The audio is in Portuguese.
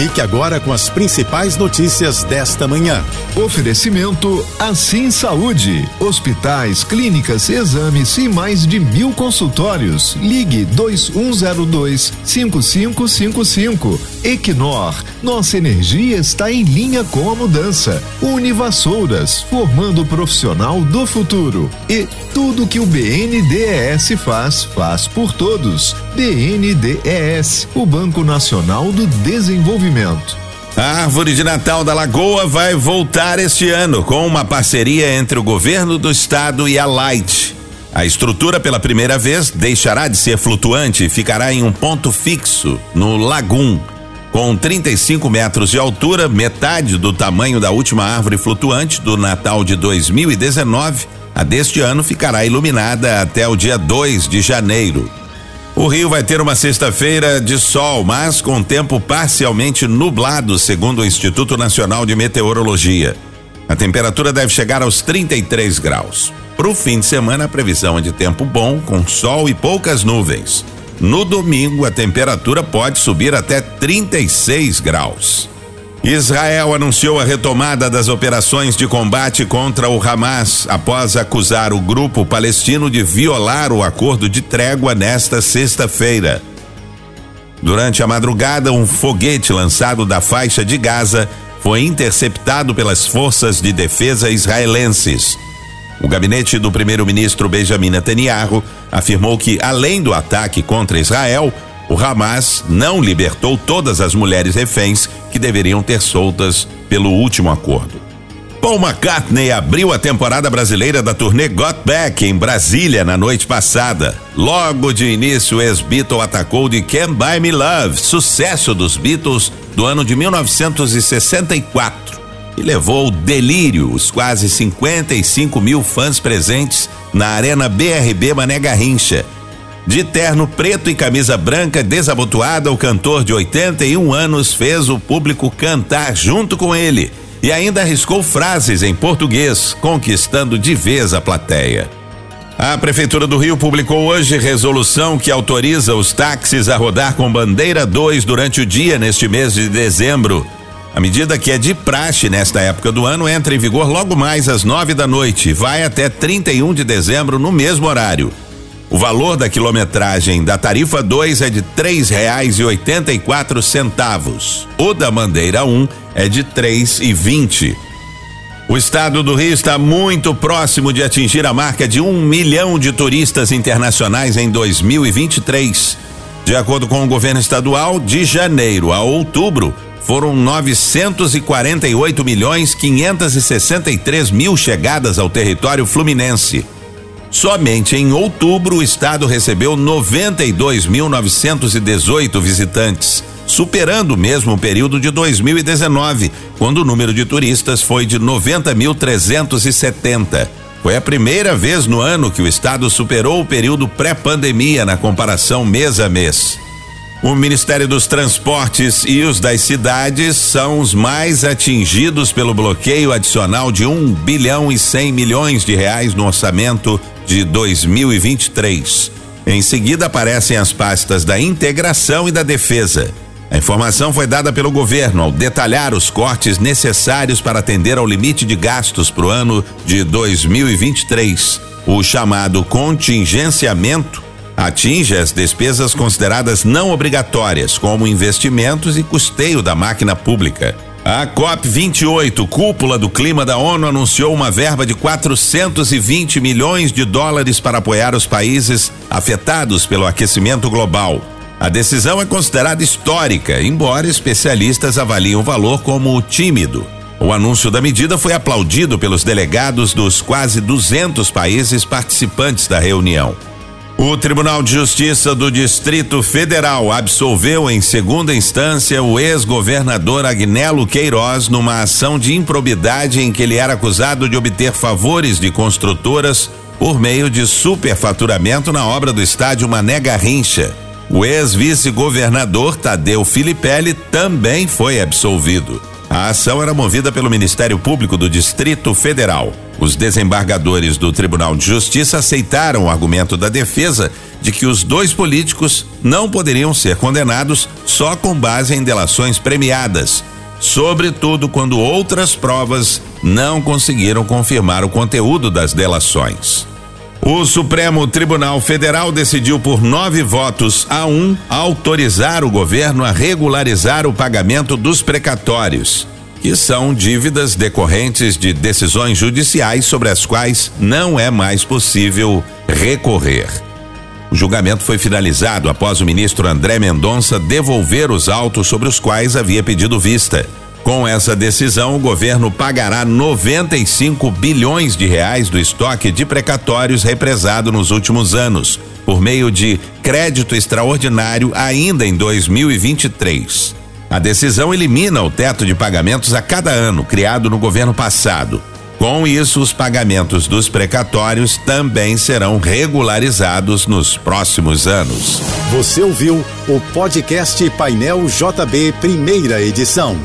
Fique agora com as principais notícias desta manhã. Oferecimento Assim Saúde. Hospitais, clínicas, exames e mais de mil consultórios. Ligue 2102 5555. Equinor. Nossa energia está em linha com a mudança. Univassouras, formando o profissional do futuro. E tudo que o BNDES faz, faz por todos. BNDES, o Banco Nacional do Desenvolvimento. A árvore de Natal da Lagoa vai voltar este ano com uma parceria entre o governo do estado e a Light. A estrutura, pela primeira vez, deixará de ser flutuante e ficará em um ponto fixo no Lagum. Com 35 metros de altura, metade do tamanho da última árvore flutuante do Natal de 2019, a deste ano ficará iluminada até o dia 2 de janeiro. O Rio vai ter uma sexta-feira de sol, mas com tempo parcialmente nublado, segundo o Instituto Nacional de Meteorologia. A temperatura deve chegar aos 33 graus. Para o fim de semana, a previsão é de tempo bom, com sol e poucas nuvens. No domingo, a temperatura pode subir até 36 graus. Israel anunciou a retomada das operações de combate contra o Hamas após acusar o grupo palestino de violar o acordo de trégua nesta sexta-feira. Durante a madrugada, um foguete lançado da faixa de Gaza foi interceptado pelas forças de defesa israelenses. O gabinete do primeiro-ministro Benjamin Netanyahu afirmou que, além do ataque contra Israel, o Hamas não libertou todas as mulheres reféns que deveriam ter soltas pelo último acordo. Paul McCartney abriu a temporada brasileira da turnê Got Back em Brasília na noite passada. Logo de início, o ex-Beatle atacou de Can't Buy Me Love, sucesso dos Beatles do ano de 1964, e levou o delírio os quase 55 mil fãs presentes na Arena BRB Mané Garrincha de terno preto e camisa branca desabotoada, o cantor de 81 anos fez o público cantar junto com ele e ainda arriscou frases em português, conquistando de vez a plateia. A Prefeitura do Rio publicou hoje resolução que autoriza os táxis a rodar com bandeira 2 durante o dia neste mês de dezembro. A medida que é de praxe nesta época do ano entra em vigor logo mais às nove da noite vai até 31 de dezembro no mesmo horário. O valor da quilometragem da tarifa 2 é de três reais e oitenta e quatro centavos. O da bandeira 1 um é de três e vinte. O estado do Rio está muito próximo de atingir a marca de um milhão de turistas internacionais em 2023. De acordo com o governo estadual, de janeiro a outubro, foram 948 milhões 563 mil chegadas ao território fluminense. Somente em outubro o estado recebeu 92.918 visitantes, superando o mesmo período de 2019, quando o número de turistas foi de 90.370. Foi a primeira vez no ano que o estado superou o período pré-pandemia na comparação mês a mês. O Ministério dos Transportes e os das cidades são os mais atingidos pelo bloqueio adicional de um bilhão e cem milhões de reais no orçamento de 2023. Em seguida aparecem as pastas da integração e da defesa. A informação foi dada pelo governo ao detalhar os cortes necessários para atender ao limite de gastos para o ano de 2023. O chamado contingenciamento atinge as despesas consideradas não obrigatórias, como investimentos e custeio da máquina pública. A COP28, cúpula do clima da ONU, anunciou uma verba de 420 milhões de dólares para apoiar os países afetados pelo aquecimento global. A decisão é considerada histórica, embora especialistas avaliem o valor como tímido. O anúncio da medida foi aplaudido pelos delegados dos quase 200 países participantes da reunião. O Tribunal de Justiça do Distrito Federal absolveu em segunda instância o ex-governador Agnelo Queiroz numa ação de improbidade em que ele era acusado de obter favores de construtoras por meio de superfaturamento na obra do estádio Mané Garrincha. O ex-vice-governador Tadeu Filipelli também foi absolvido. A ação era movida pelo Ministério Público do Distrito Federal. Os desembargadores do Tribunal de Justiça aceitaram o argumento da defesa de que os dois políticos não poderiam ser condenados só com base em delações premiadas, sobretudo quando outras provas não conseguiram confirmar o conteúdo das delações. O Supremo Tribunal Federal decidiu por nove votos a um autorizar o governo a regularizar o pagamento dos precatórios que são dívidas decorrentes de decisões judiciais sobre as quais não é mais possível recorrer. O julgamento foi finalizado após o ministro André Mendonça devolver os autos sobre os quais havia pedido vista. Com essa decisão, o governo pagará 95 bilhões de reais do estoque de precatórios represado nos últimos anos, por meio de crédito extraordinário ainda em 2023. A decisão elimina o teto de pagamentos a cada ano criado no governo passado. Com isso, os pagamentos dos precatórios também serão regularizados nos próximos anos. Você ouviu o podcast Painel JB, primeira edição.